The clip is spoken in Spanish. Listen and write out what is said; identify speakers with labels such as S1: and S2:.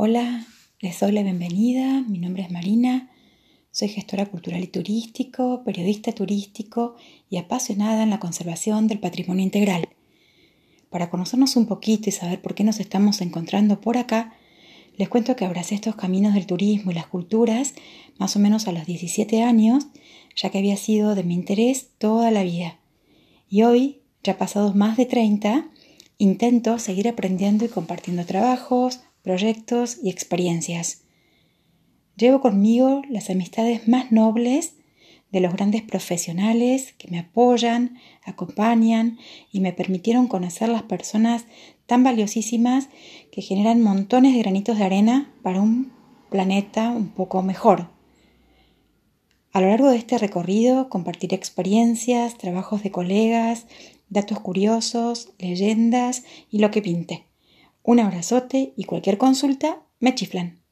S1: Hola, les doy la bienvenida. Mi nombre es Marina. Soy gestora cultural y turístico, periodista turístico y apasionada en la conservación del patrimonio integral. Para conocernos un poquito y saber por qué nos estamos encontrando por acá, les cuento que abracé estos caminos del turismo y las culturas más o menos a los 17 años, ya que había sido de mi interés toda la vida. Y hoy, ya pasados más de 30, intento seguir aprendiendo y compartiendo trabajos, proyectos y experiencias. Llevo conmigo las amistades más nobles de los grandes profesionales que me apoyan, acompañan y me permitieron conocer las personas tan valiosísimas que generan montones de granitos de arena para un planeta un poco mejor. A lo largo de este recorrido compartiré experiencias, trabajos de colegas, datos curiosos, leyendas y lo que pinte. Un abrazote y cualquier consulta me chiflan.